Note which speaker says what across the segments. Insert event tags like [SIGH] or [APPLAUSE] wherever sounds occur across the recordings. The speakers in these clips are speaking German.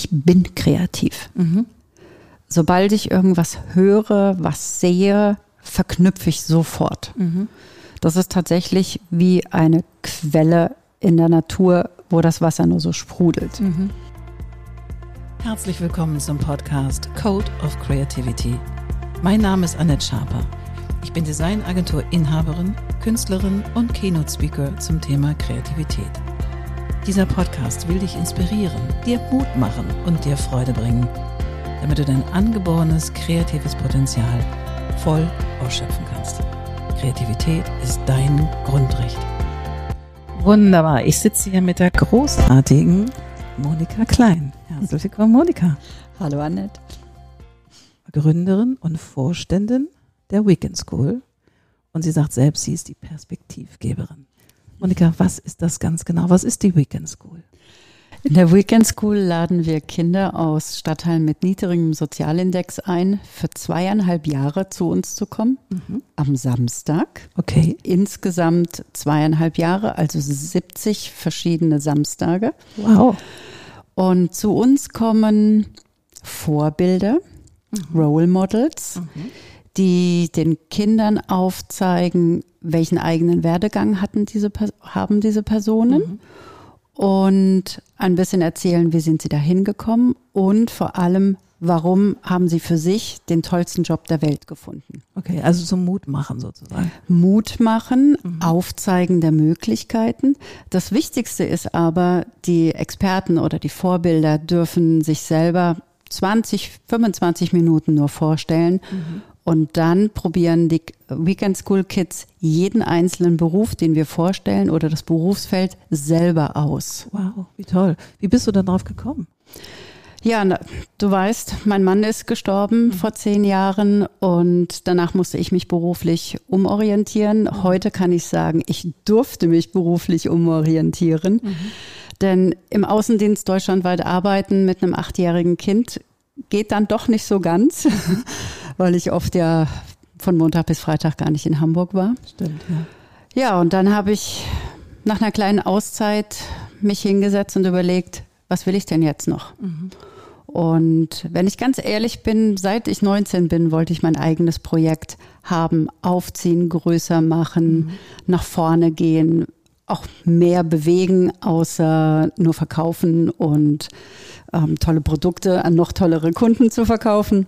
Speaker 1: ich bin kreativ.
Speaker 2: Mhm.
Speaker 1: Sobald ich irgendwas höre, was sehe, verknüpfe ich sofort.
Speaker 2: Mhm.
Speaker 1: Das ist tatsächlich wie eine Quelle in der Natur, wo das Wasser nur so sprudelt.
Speaker 2: Mhm. Herzlich willkommen zum Podcast Code of Creativity. Mein Name ist Annette Schaper. Ich bin Designagentur-Inhaberin, Künstlerin und Keynote-Speaker zum Thema Kreativität. Dieser Podcast will dich inspirieren, dir Mut machen und dir Freude bringen, damit du dein angeborenes kreatives Potenzial voll ausschöpfen kannst. Kreativität ist dein Grundrecht. Wunderbar. Ich sitze hier mit der großartigen Monika Klein. Herzlich willkommen, Monika.
Speaker 1: Hallo Annette.
Speaker 2: Gründerin und Vorständin der Weekend School. Und sie sagt selbst, sie ist die Perspektivgeberin. Monika, was ist das ganz genau? Was ist die Weekend School?
Speaker 1: In der Weekend School laden wir Kinder aus Stadtteilen mit niedrigem Sozialindex ein, für zweieinhalb Jahre zu uns zu kommen.
Speaker 2: Mhm.
Speaker 1: Am Samstag.
Speaker 2: Okay.
Speaker 1: Insgesamt zweieinhalb Jahre, also 70 verschiedene Samstage.
Speaker 2: Wow.
Speaker 1: Und zu uns kommen Vorbilder, Role Models, die den Kindern aufzeigen, welchen eigenen Werdegang hatten diese, haben diese Personen und ein bisschen erzählen, wie sind sie da hingekommen und vor allem, warum haben sie für sich den tollsten Job der Welt gefunden.
Speaker 2: Okay, also zum Mut machen sozusagen.
Speaker 1: Mut machen, Aufzeigen der Möglichkeiten. Das Wichtigste ist aber, die Experten oder die Vorbilder dürfen sich selber 20, 25 Minuten nur vorstellen. Und dann probieren die Weekend School Kids jeden einzelnen Beruf, den wir vorstellen oder das Berufsfeld selber aus.
Speaker 2: Wow, wie toll. Wie bist du dann drauf gekommen?
Speaker 1: Ja, na, du weißt, mein Mann ist gestorben vor zehn Jahren und danach musste ich mich beruflich umorientieren. Heute kann ich sagen, ich durfte mich beruflich umorientieren. Denn im Außendienst deutschlandweit arbeiten mit einem achtjährigen Kind geht dann doch nicht so ganz, [LAUGHS] weil ich oft ja von Montag bis Freitag gar nicht in Hamburg war.
Speaker 2: Stimmt, ja.
Speaker 1: Ja, und dann habe ich nach einer kleinen Auszeit mich hingesetzt und überlegt, was will ich denn jetzt noch? Und wenn ich ganz ehrlich bin, seit ich 19 bin, wollte ich mein eigenes Projekt haben, aufziehen, größer machen, nach vorne gehen, auch mehr bewegen, außer nur verkaufen und ähm, tolle Produkte an noch tollere Kunden zu verkaufen.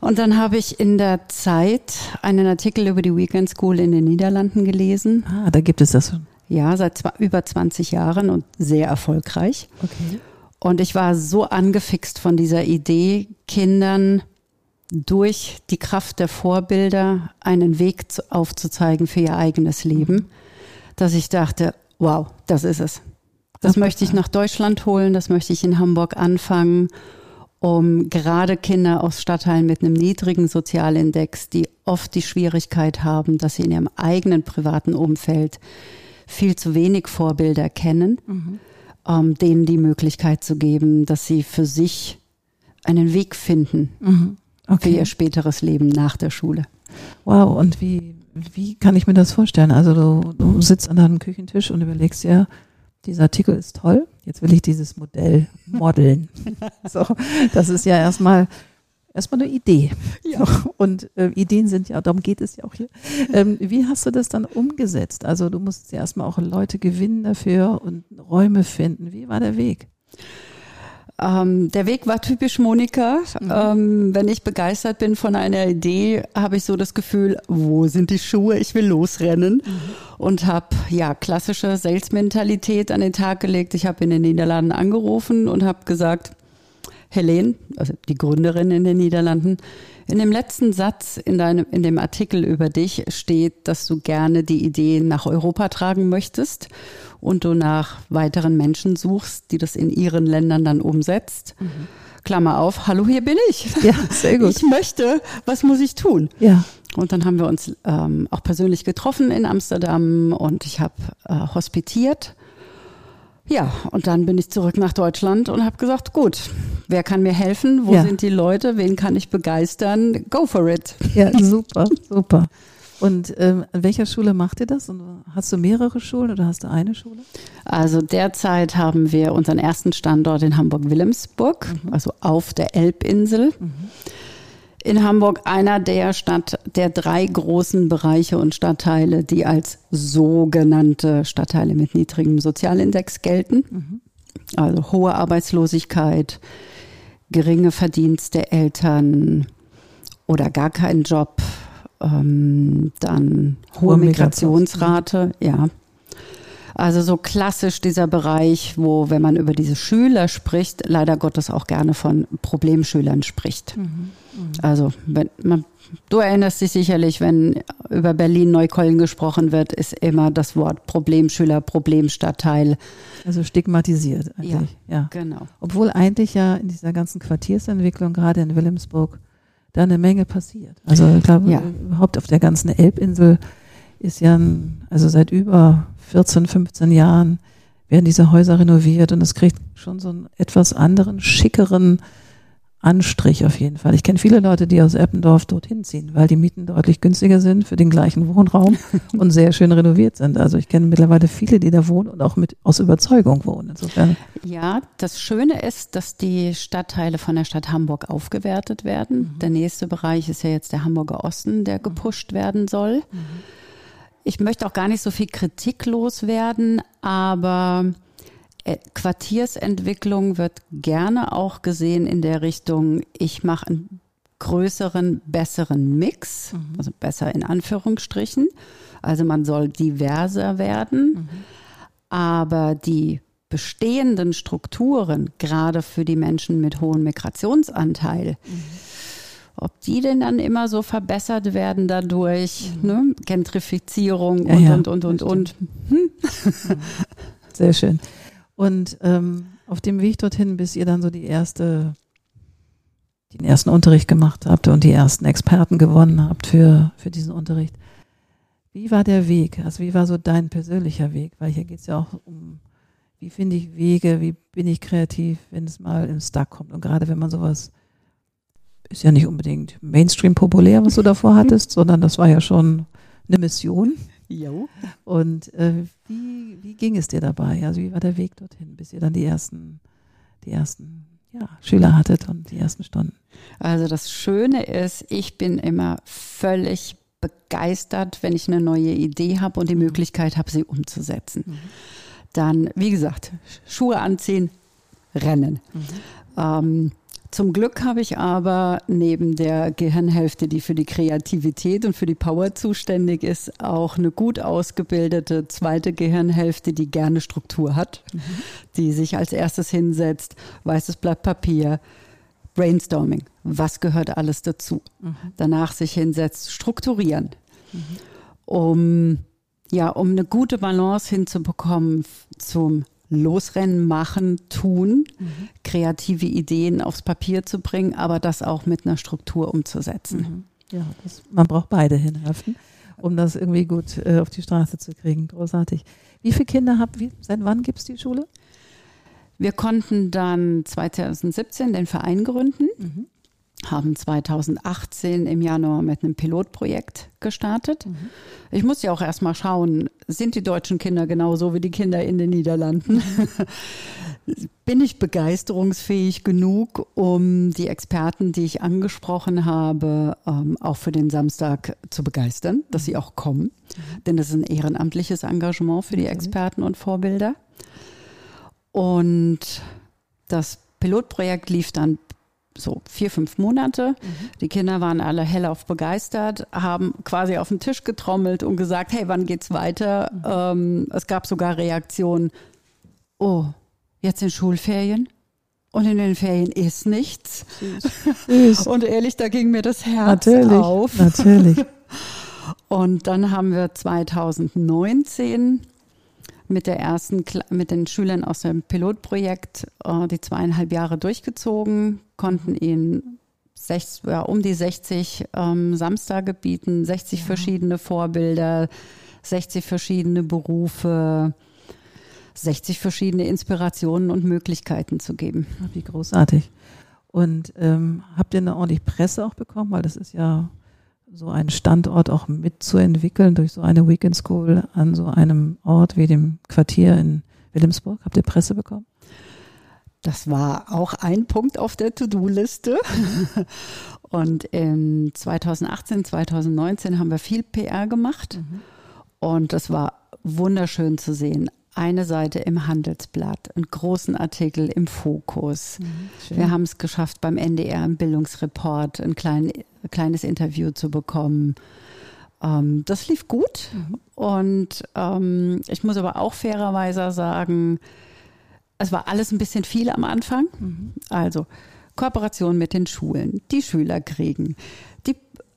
Speaker 1: Und dann habe ich in der Zeit einen Artikel über die Weekend School in den Niederlanden gelesen.
Speaker 2: Ah, da gibt es das schon.
Speaker 1: Ja, seit zwa- über 20 Jahren und sehr erfolgreich.
Speaker 2: Okay.
Speaker 1: Und ich war so angefixt von dieser Idee, Kindern durch die Kraft der Vorbilder einen Weg zu, aufzuzeigen für ihr eigenes Leben, dass ich dachte, wow, das ist es. Das möchte ich nach Deutschland holen, das möchte ich in Hamburg anfangen, um gerade Kinder aus Stadtteilen mit einem niedrigen Sozialindex, die oft die Schwierigkeit haben, dass sie in ihrem eigenen privaten Umfeld viel zu wenig Vorbilder kennen, ähm, denen die Möglichkeit zu geben, dass sie für sich einen Weg finden
Speaker 2: Mhm.
Speaker 1: für
Speaker 2: Okay.
Speaker 1: ihr späteres Leben nach der Schule.
Speaker 2: Wow, und wie, wie kann ich mir das vorstellen? Also du, du sitzt an deinem Küchentisch und überlegst dir, dieser Artikel ist toll, jetzt will ich dieses Modell modeln. [LAUGHS] so, das ist ja erstmal erstmal eine Idee.
Speaker 1: Ja.
Speaker 2: So, und äh, Ideen sind ja, darum geht es ja auch hier. Ähm, wie hast du das dann umgesetzt? Also du musst ja erstmal auch Leute gewinnen dafür und Räume finden. Wie war der Weg?
Speaker 1: Ähm, der Weg war typisch Monika. Ähm, wenn ich begeistert bin von einer Idee, habe ich so das Gefühl, wo sind die Schuhe? Ich will losrennen. Und habe ja klassische Sales-Mentalität an den Tag gelegt. Ich habe in den Niederlanden angerufen und habe gesagt, Helene, also die Gründerin in den Niederlanden, in dem letzten Satz in deinem, in dem Artikel über dich steht, dass du gerne die Idee nach Europa tragen möchtest und du nach weiteren Menschen suchst, die das in ihren Ländern dann umsetzt. Klammer auf, hallo, hier bin ich.
Speaker 2: Ja, [LAUGHS] sehr gut.
Speaker 1: Ich möchte, was muss ich tun?
Speaker 2: Ja.
Speaker 1: Und dann haben wir uns ähm, auch persönlich getroffen in Amsterdam und ich habe äh, hospitiert. Ja, und dann bin ich zurück nach Deutschland und habe gesagt, gut, wer kann mir helfen? Wo
Speaker 2: Ja.
Speaker 1: sind die Leute? Wen kann ich begeistern? Go for it.
Speaker 2: Ja, [LAUGHS] super, super. Und ähm, an welcher Schule macht ihr das? Und hast du mehrere Schulen oder hast du eine Schule?
Speaker 1: Also derzeit haben wir unseren ersten Standort in Hamburg-Wilhelmsburg, mhm. also auf der Elbinsel. Mhm. In Hamburg einer der Stadt, der drei großen Bereiche und Stadtteile, die als sogenannte Stadtteile mit niedrigem Sozialindex gelten. Mhm. Also hohe Arbeitslosigkeit, geringe Verdienste der Eltern oder gar keinen Job, ähm, dann hohe Migrationsrate, ja. Also so klassisch dieser Bereich, wo, wenn man über diese Schüler spricht, leider Gottes auch gerne von Problemschülern spricht. Mhm. Mhm. Also wenn man, du erinnerst dich sicherlich, wenn über Berlin-Neukölln gesprochen wird, ist immer das Wort Problemschüler, Problemstadtteil.
Speaker 2: Also stigmatisiert eigentlich. Ja, ja, genau. Obwohl eigentlich ja in dieser ganzen Quartiersentwicklung, gerade in Wilhelmsburg, da eine Menge passiert. Also ich glaube, ja. überhaupt auf der ganzen Elbinsel ist ja, ein, also seit über 14, 15 Jahren werden diese Häuser renoviert und es kriegt schon so einen etwas anderen, schickeren Anstrich auf jeden Fall. Ich kenne viele Leute, die aus Eppendorf dorthin ziehen, weil die Mieten deutlich günstiger sind für den gleichen Wohnraum [LAUGHS] und sehr schön renoviert sind. Also ich kenne mittlerweile viele, die da wohnen und auch mit aus Überzeugung wohnen. Insofern.
Speaker 1: Ja, das Schöne ist, dass die Stadtteile von der Stadt Hamburg aufgewertet werden. Mhm. Der nächste Bereich ist ja jetzt der Hamburger Osten, der gepusht werden soll. Mhm. Ich möchte auch gar nicht so viel Kritik loswerden, aber äh, Quartiersentwicklung wird gerne auch gesehen in der Richtung, ich mache einen größeren, besseren Mix, mhm. also besser in Anführungsstrichen. Also man soll diverser werden, mhm. aber die bestehenden Strukturen, gerade für die Menschen mit hohem Migrationsanteil, mhm. Ob die denn dann immer so verbessert werden dadurch, mhm. ne? Gentrifizierung und, ja, und, und, und, und, hm? [LAUGHS]
Speaker 2: Sehr schön. Und ähm, auf dem Weg dorthin, bis ihr dann so die erste, den ersten Unterricht gemacht habt und die ersten Experten gewonnen habt für, für diesen Unterricht. Wie war der Weg? Also wie war so dein persönlicher Weg? Weil hier geht es ja auch um, wie finde ich Wege, wie bin ich kreativ, wenn es mal im Stuck kommt. Und gerade wenn man sowas, ist ja nicht unbedingt Mainstream populär, was du davor hattest, sondern das war ja schon eine Mission. Jo. Und äh, wie, wie ging es dir dabei? Also wie war der Weg dorthin, bis ihr dann die ersten, die ersten ja, Schüler hattet und die ersten Stunden?
Speaker 1: Also das Schöne ist, ich bin immer völlig begeistert, wenn ich eine neue Idee habe und die mhm. Möglichkeit habe, sie umzusetzen. Mhm. Dann, wie gesagt, Schuhe anziehen, rennen. Mhm. Ähm, zum Glück habe ich aber neben der Gehirnhälfte, die für die Kreativität und für die Power zuständig ist, auch eine gut ausgebildete zweite Gehirnhälfte, die gerne Struktur hat, mhm. die sich als erstes hinsetzt, weißes Blatt Papier, Brainstorming, was gehört alles dazu. Mhm. Danach sich hinsetzt, strukturieren, mhm. um ja, um eine gute Balance hinzubekommen zum Losrennen, machen, tun, mhm. kreative Ideen aufs Papier zu bringen, aber das auch mit einer Struktur umzusetzen.
Speaker 2: Mhm. Ja, das, man braucht beide Hinhaften, um das irgendwie gut äh, auf die Straße zu kriegen. Großartig. Wie viele Kinder habt ihr? Seit wann gibt es die Schule?
Speaker 1: Wir konnten dann 2017 den Verein gründen. Mhm haben 2018 im Januar mit einem Pilotprojekt gestartet. Mhm. Ich muss ja auch erstmal schauen, sind die deutschen Kinder genauso wie die Kinder in den Niederlanden? Mhm. [LAUGHS] Bin ich begeisterungsfähig genug, um die Experten, die ich angesprochen habe, ähm, auch für den Samstag zu begeistern, dass sie auch kommen? Mhm. Denn das ist ein ehrenamtliches Engagement für die Experten und Vorbilder. Und das Pilotprojekt lief dann so vier, fünf Monate. Mhm. Die Kinder waren alle hellauf begeistert, haben quasi auf den Tisch getrommelt und gesagt, hey, wann geht's weiter? Mhm. Ähm, es gab sogar Reaktionen, oh, jetzt sind Schulferien und in den Ferien ist nichts. Süß. Und ehrlich, da ging mir das Herz
Speaker 2: natürlich,
Speaker 1: auf.
Speaker 2: Natürlich. [LAUGHS]
Speaker 1: Und dann haben wir 2019 mit der ersten, mit den Schülern aus dem Pilotprojekt äh, die zweieinhalb Jahre durchgezogen, konnten ihnen sech, ja, um die 60 ähm, Samstage bieten, 60 ja. verschiedene Vorbilder, 60 verschiedene Berufe, 60 verschiedene Inspirationen und Möglichkeiten zu geben.
Speaker 2: Wie großartig. Und ähm, habt ihr eine ordentliche Presse auch bekommen? Weil das ist ja so einen Standort auch mitzuentwickeln durch so eine Weekend School an so einem Ort wie dem Quartier in Wilhelmsburg? Habt ihr Presse bekommen?
Speaker 1: Das war auch ein Punkt auf der To-Do-Liste. [LAUGHS] Und in 2018, 2019 haben wir viel PR gemacht. Mhm. Und das war wunderschön zu sehen. Eine Seite im Handelsblatt, einen großen Artikel im Fokus. Mhm, wir haben es geschafft, beim NDR im Bildungsreport ein klein, kleines Interview zu bekommen. Ähm, das lief gut. Mhm. Und ähm, ich muss aber auch fairerweise sagen, es war alles ein bisschen viel am Anfang. Mhm. Also Kooperation mit den Schulen, die Schüler kriegen,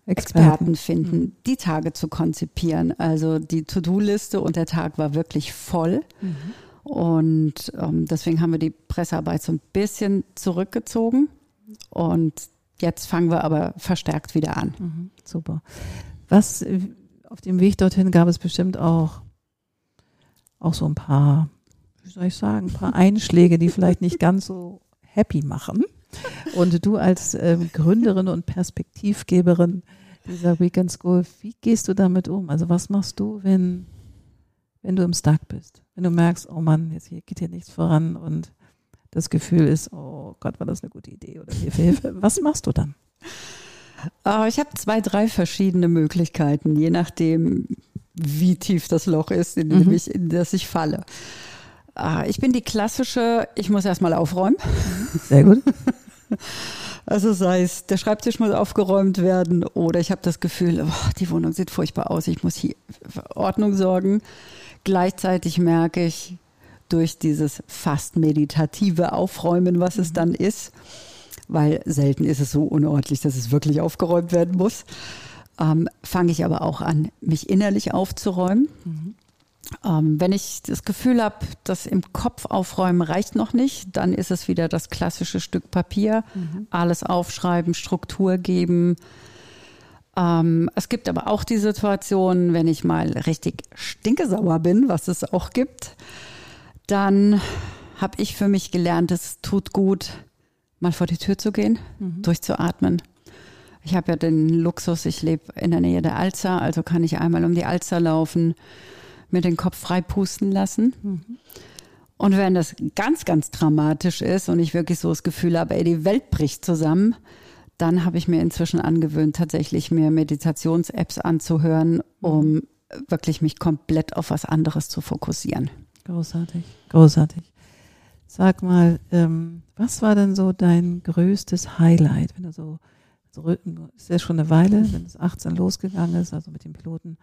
Speaker 1: Experten, finden, mhm. die Tage zu konzipieren. Also die To-Do-Liste und der Tag war wirklich voll. Mhm. Und ähm, deswegen haben wir die Pressearbeit so ein bisschen zurückgezogen. Und jetzt fangen wir aber verstärkt wieder an.
Speaker 2: Mhm. Super. Was auf dem Weg dorthin gab es bestimmt auch, auch so ein paar wie soll ich sagen, ein paar [LAUGHS] Einschläge, die vielleicht nicht ganz so happy machen. Und du als ähm, Gründerin und Perspektivgeberin dieser Weekend School, wie gehst du damit um? Also was machst du, wenn, wenn du im Stuck bist? Wenn du merkst, oh Mann, jetzt hier geht hier nichts voran und das Gefühl ist, oh Gott, war das eine gute Idee oder Hilfe, Hilfe. [LAUGHS] Was machst du dann?
Speaker 1: Uh, ich habe zwei, drei verschiedene Möglichkeiten, je nachdem, wie tief das Loch ist, in, dem mhm. ich, in das ich falle. Ah, ich bin die klassische, ich muss erstmal aufräumen.
Speaker 2: Sehr gut. [LAUGHS]
Speaker 1: Also sei es, der Schreibtisch muss aufgeräumt werden oder ich habe das Gefühl, oh, die Wohnung sieht furchtbar aus, ich muss hier für Ordnung sorgen. Gleichzeitig merke ich durch dieses fast meditative Aufräumen, was es mhm. dann ist, weil selten ist es so unordentlich, dass es wirklich aufgeräumt werden muss, ähm, fange ich aber auch an, mich innerlich aufzuräumen. Mhm. Ähm, wenn ich das Gefühl habe, das im Kopf aufräumen reicht noch nicht, dann ist es wieder das klassische Stück Papier. Mhm. Alles aufschreiben, Struktur geben. Ähm, es gibt aber auch die Situation, wenn ich mal richtig stinkesauer bin, was es auch gibt, dann habe ich für mich gelernt, es tut gut, mal vor die Tür zu gehen, mhm. durchzuatmen. Ich habe ja den Luxus, ich lebe in der Nähe der Alster, also kann ich einmal um die Alster laufen mir den Kopf frei pusten lassen. Mhm. Und wenn das ganz, ganz dramatisch ist und ich wirklich so das Gefühl habe, ey, die Welt bricht zusammen, dann habe ich mir inzwischen angewöhnt, tatsächlich mir Meditations-Apps anzuhören, um wirklich mich komplett auf was anderes zu fokussieren.
Speaker 2: Großartig, großartig. Sag mal, ähm, was war denn so dein größtes Highlight, wenn du so, so ist ja schon eine Weile, wenn es 18 losgegangen ist, also mit dem Piloten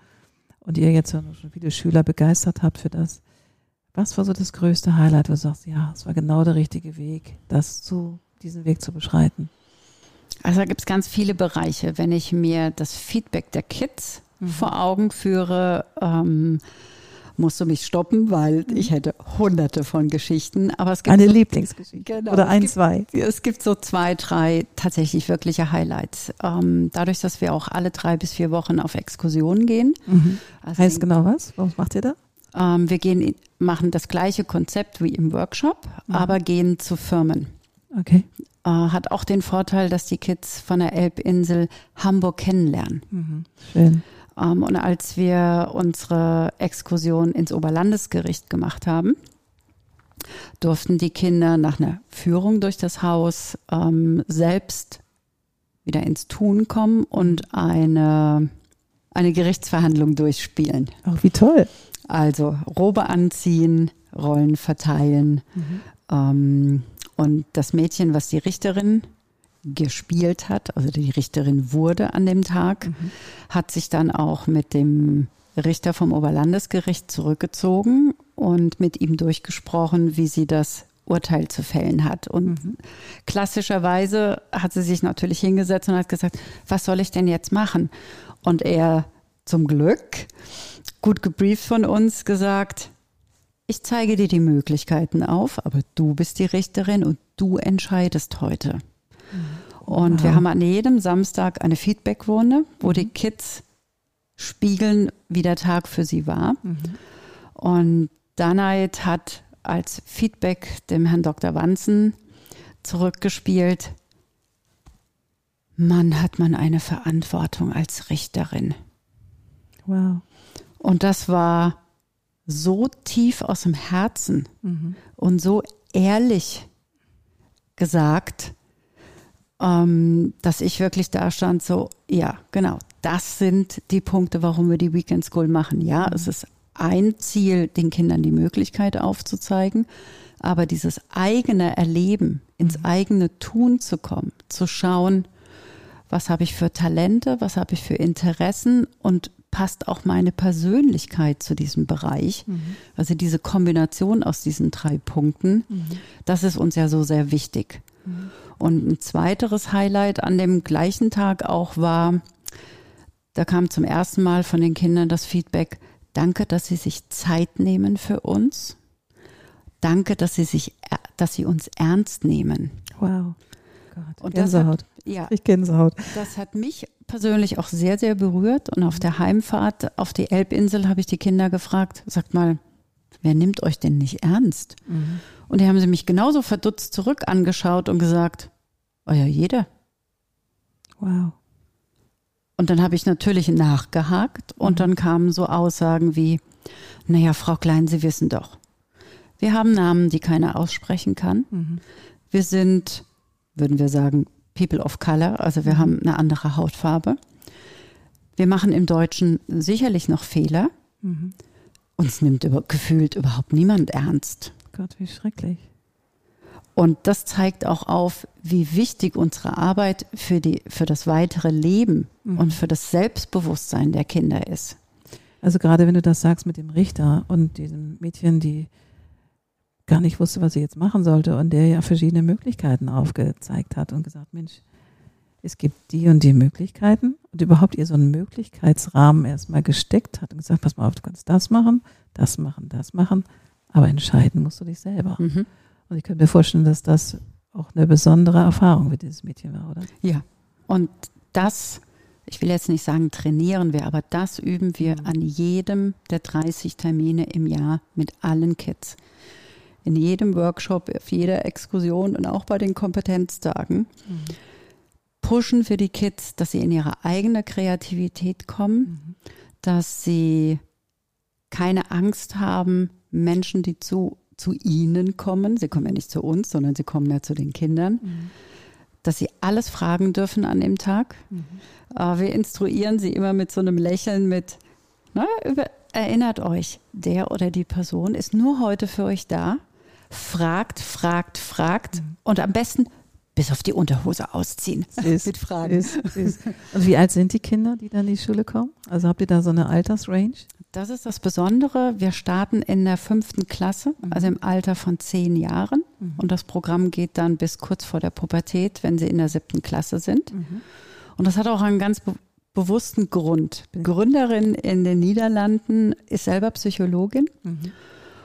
Speaker 2: und ihr jetzt schon viele Schüler begeistert habt für das. Was war so das größte Highlight, wo du sagst, ja, es war genau der richtige Weg, das zu, diesen Weg zu beschreiten?
Speaker 1: Also da gibt es ganz viele Bereiche. Wenn ich mir das Feedback der Kids mhm. vor Augen führe, ähm, musst du mich stoppen, weil mhm. ich hätte hunderte von Geschichten. Aber es gibt
Speaker 2: eine so, Lieblingsgeschichte genau, oder ein,
Speaker 1: gibt,
Speaker 2: zwei.
Speaker 1: Es gibt so zwei, drei tatsächlich wirkliche Highlights. Ähm, dadurch, dass wir auch alle drei bis vier Wochen auf Exkursionen gehen.
Speaker 2: Mhm. Also heißt genau was? Was macht ihr da?
Speaker 1: Ähm, wir gehen, machen das gleiche Konzept wie im Workshop, mhm. aber gehen zu Firmen.
Speaker 2: Okay.
Speaker 1: Äh, hat auch den Vorteil, dass die Kids von der Elbinsel Hamburg kennenlernen.
Speaker 2: Mhm. Schön.
Speaker 1: Ähm, und als wir unsere Exkursion ins Oberlandesgericht gemacht haben, durften die Kinder nach einer Führung durch das Haus ähm, selbst wieder ins Tun kommen und eine, eine Gerichtsverhandlung durchspielen.
Speaker 2: Ach, wie toll.
Speaker 1: Also Robe anziehen, Rollen verteilen. Mhm. Ähm, und das Mädchen, was die Richterin gespielt hat, also die Richterin wurde an dem Tag, mhm. hat sich dann auch mit dem Richter vom Oberlandesgericht zurückgezogen und mit ihm durchgesprochen, wie sie das Urteil zu fällen hat. Und mhm. klassischerweise hat sie sich natürlich hingesetzt und hat gesagt, was soll ich denn jetzt machen? Und er zum Glück, gut gebrieft von uns, gesagt, ich zeige dir die Möglichkeiten auf, aber du bist die Richterin und du entscheidest heute. Und wow. wir haben an jedem Samstag eine Feedbackrunde, wo mhm. die Kids spiegeln, wie der Tag für sie war. Mhm. Und Danait hat als Feedback dem Herrn Dr. Wanzen zurückgespielt, Mann, hat man eine Verantwortung als Richterin.
Speaker 2: Wow.
Speaker 1: Und das war so tief aus dem Herzen
Speaker 2: Mhm.
Speaker 1: und so ehrlich gesagt, ähm, dass ich wirklich da stand, so, ja, genau, das sind die Punkte, warum wir die Weekend School machen. Ja, es ist ein Ziel, den Kindern die Möglichkeit aufzuzeigen, aber dieses eigene Erleben, ins eigene Tun zu kommen, zu schauen, was habe ich für Talente, was habe ich für Interessen und passt auch meine Persönlichkeit zu diesem Bereich. Also diese Kombination aus diesen drei Punkten, das ist uns ja so sehr wichtig. Und ein zweiteres Highlight an dem gleichen Tag auch war, da kam zum ersten Mal von den Kindern das Feedback, danke, dass sie sich Zeit nehmen für uns. Danke, dass sie sich, dass sie uns ernst nehmen.
Speaker 2: Wow. Gott.
Speaker 1: Und das
Speaker 2: Gänsehaut.
Speaker 1: hat, ja,
Speaker 2: Ich Gänsehaut.
Speaker 1: das hat mich persönlich auch sehr, sehr berührt. Und auf der Heimfahrt auf die Elbinsel habe ich die Kinder gefragt, sagt mal, wer nimmt euch denn nicht ernst? Und die haben sie mich genauso verdutzt zurück angeschaut und gesagt, oh ja, jeder.
Speaker 2: Wow.
Speaker 1: Und dann habe ich natürlich nachgehakt und dann kamen so Aussagen wie, naja, Frau Klein, Sie wissen doch, wir haben Namen, die keiner aussprechen kann. Wir sind, würden wir sagen, People of Color, also wir haben eine andere Hautfarbe. Wir machen im Deutschen sicherlich noch Fehler. Uns nimmt über, gefühlt überhaupt niemand ernst.
Speaker 2: Gott, wie schrecklich.
Speaker 1: Und das zeigt auch auf, wie wichtig unsere Arbeit für, die, für das weitere Leben und für das Selbstbewusstsein der Kinder ist.
Speaker 2: Also gerade wenn du das sagst mit dem Richter und diesem Mädchen, die gar nicht wusste, was sie jetzt machen sollte und der ja verschiedene Möglichkeiten aufgezeigt hat und gesagt, Mensch, es gibt die und die Möglichkeiten und überhaupt ihr so einen Möglichkeitsrahmen erstmal gesteckt hat und gesagt, pass mal auf, du kannst das machen, das machen, das machen, aber entscheiden musst du dich selber.
Speaker 1: Mhm.
Speaker 2: Und ich könnte mir vorstellen, dass das auch eine besondere Erfahrung für dieses Mädchen war, oder?
Speaker 1: Ja. Und das, ich will jetzt nicht sagen, trainieren wir, aber das üben wir an jedem der 30 Termine im Jahr mit allen Kids. In jedem Workshop, auf jeder Exkursion und auch bei den Kompetenztagen pushen wir die Kids, dass sie in ihre eigene Kreativität kommen, dass sie keine Angst haben, Menschen, die zu, zu ihnen kommen, sie kommen ja nicht zu uns, sondern sie kommen ja zu den Kindern, dass sie alles fragen dürfen an dem Tag. Äh, wir instruieren sie immer mit so einem Lächeln mit, na, über, erinnert euch, der oder die Person ist nur heute für euch da, fragt, fragt, fragt. Und am besten bis auf die Unterhose ausziehen.
Speaker 2: Süß. [LAUGHS]
Speaker 1: mit Fragen.
Speaker 2: Süß. Und wie alt sind die Kinder, die dann in die Schule kommen? Also habt ihr da so eine Altersrange?
Speaker 1: Das ist das Besondere. Wir starten in der fünften Klasse, also im Alter von zehn Jahren. Und das Programm geht dann bis kurz vor der Pubertät, wenn sie in der siebten Klasse sind. Und das hat auch einen ganz be bewussten Grund. Gründerin in den Niederlanden ist selber Psychologin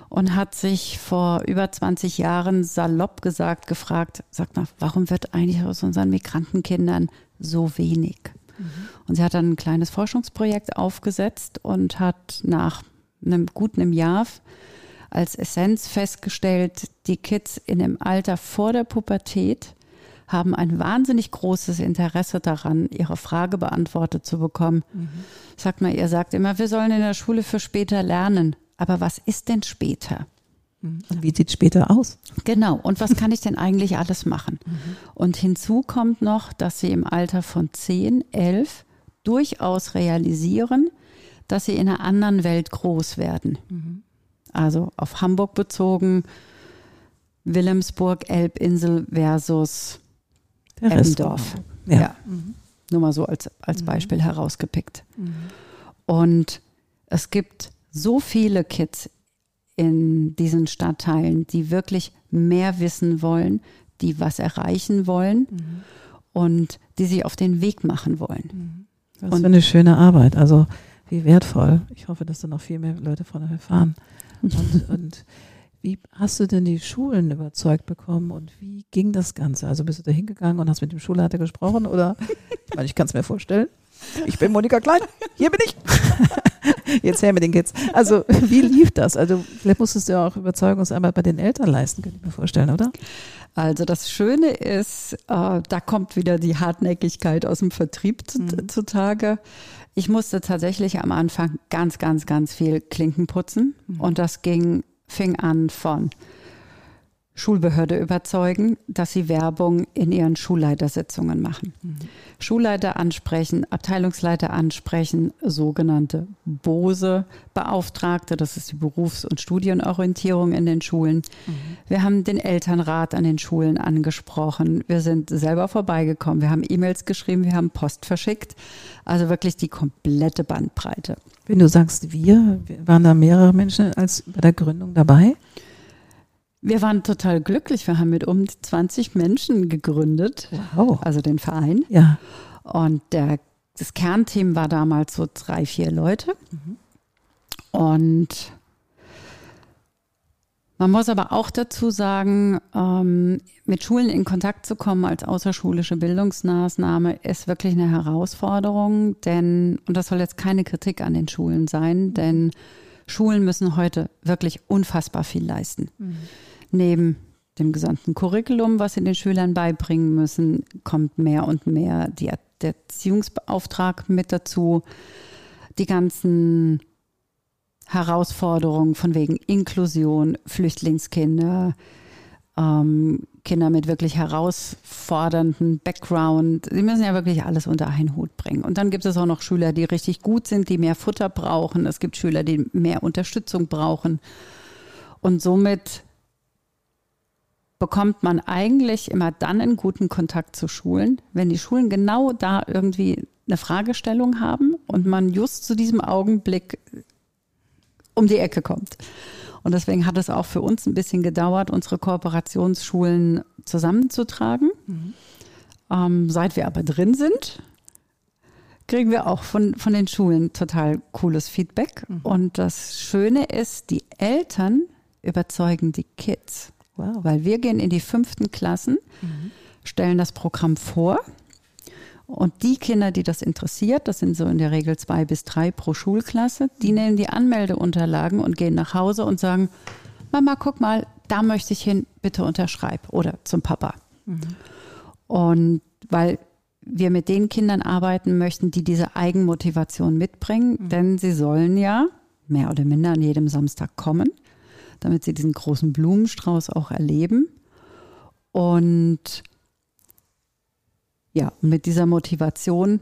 Speaker 1: und hat sich vor über 20 Jahren salopp gesagt gefragt, sagt mal, warum wird eigentlich aus unseren Migrantenkindern so wenig? Und sie hat dann ein kleines Forschungsprojekt aufgesetzt und hat nach einem guten einem Jahr als Essenz festgestellt, die Kids in dem Alter vor der Pubertät haben ein wahnsinnig großes Interesse daran, ihre Frage beantwortet zu bekommen. Sagt mal, ihr sagt immer, wir sollen in der Schule für später lernen. Aber was ist denn später?
Speaker 2: Und wie sieht später aus?
Speaker 1: Genau. Und was kann ich denn eigentlich alles machen? Und hinzu kommt noch, dass sie im Alter von 10, 11 durchaus realisieren, dass sie in einer anderen Welt groß werden. Also auf Hamburg bezogen, Wilhelmsburg, Elbinsel versus. Eppendorf.
Speaker 2: Ja.
Speaker 1: Ja. Nur mal so als, als Beispiel herausgepickt. Und es gibt so viele Kids in diesen Stadtteilen, die wirklich mehr wissen wollen, die was erreichen wollen und die sich auf den Weg machen wollen.
Speaker 2: Was
Speaker 1: Und-
Speaker 2: für eine schöne Arbeit. Also wie wertvoll. Ich hoffe, dass da noch viel mehr Leute von erfahren. Und, [LAUGHS] und wie hast du denn die Schulen überzeugt bekommen und wie ging das Ganze? Also bist du da hingegangen und hast mit dem Schulleiter gesprochen oder? Ich meine, ich kann es mir vorstellen. Ich bin Monika Klein. Hier bin ich. [LAUGHS] Jetzt her mit den Kids. Also wie lief das? Also vielleicht musstest du ja auch Überzeugungsarbeit bei den Eltern leisten, könnte ich mir vorstellen, oder?
Speaker 1: Also das Schöne ist, äh, da kommt wieder die Hartnäckigkeit aus dem Vertrieb mhm. zutage. Ich musste tatsächlich am Anfang ganz, ganz, ganz viel Klinken putzen mhm. und das ging, fing an von Schulbehörde überzeugen, dass sie Werbung in ihren Schulleitersitzungen machen. Mhm. Schulleiter ansprechen, Abteilungsleiter ansprechen, sogenannte BOSE Beauftragte, das ist die Berufs- und Studienorientierung in den Schulen. Mhm. Wir haben den Elternrat an den Schulen angesprochen. Wir sind selber vorbeigekommen. Wir haben E-Mails geschrieben, wir haben Post verschickt. Also wirklich die komplette Bandbreite.
Speaker 2: Wenn du sagst wir, waren da mehrere Menschen als bei der Gründung dabei?
Speaker 1: Wir waren total glücklich. Wir haben mit um 20 Menschen gegründet.
Speaker 2: Wow.
Speaker 1: Also den Verein.
Speaker 2: Ja.
Speaker 1: Und der, das Kernteam war damals so drei, vier Leute. Mhm. Und man muss aber auch dazu sagen, ähm, mit Schulen in Kontakt zu kommen als außerschulische Bildungsmaßnahme ist wirklich eine Herausforderung, denn, und das soll jetzt keine Kritik an den Schulen sein, denn Schulen müssen heute wirklich unfassbar viel leisten. Mhm. Neben dem gesamten Curriculum, was sie den Schülern beibringen müssen, kommt mehr und mehr die, der Erziehungsbeauftragte mit dazu. Die ganzen Herausforderungen von wegen Inklusion, Flüchtlingskinder, ähm, Kinder mit wirklich herausfordernden Background. Sie müssen ja wirklich alles unter einen Hut bringen. Und dann gibt es auch noch Schüler, die richtig gut sind, die mehr Futter brauchen. Es gibt Schüler, die mehr Unterstützung brauchen. Und somit bekommt man eigentlich immer dann einen guten Kontakt zu Schulen, wenn die Schulen genau da irgendwie eine Fragestellung haben und man just zu diesem Augenblick um die Ecke kommt. Und deswegen hat es auch für uns ein bisschen gedauert, unsere Kooperationsschulen zusammenzutragen. Mhm. Ähm, seit wir aber drin sind, kriegen wir auch von, von den Schulen total cooles Feedback. Mhm. Und das Schöne ist, die Eltern überzeugen die Kids. Wow. Weil wir gehen in die fünften Klassen, mhm. stellen das Programm vor. Und die Kinder, die das interessiert, das sind so in der Regel zwei bis drei pro Schulklasse, die nehmen die Anmeldeunterlagen und gehen nach Hause und sagen, Mama, guck mal, da möchte ich hin, bitte unterschreib oder zum Papa. Mhm. Und weil wir mit den Kindern arbeiten möchten, die diese Eigenmotivation mitbringen, mhm. denn sie sollen ja mehr oder minder an jedem Samstag kommen damit sie diesen großen Blumenstrauß auch erleben. Und ja, mit dieser Motivation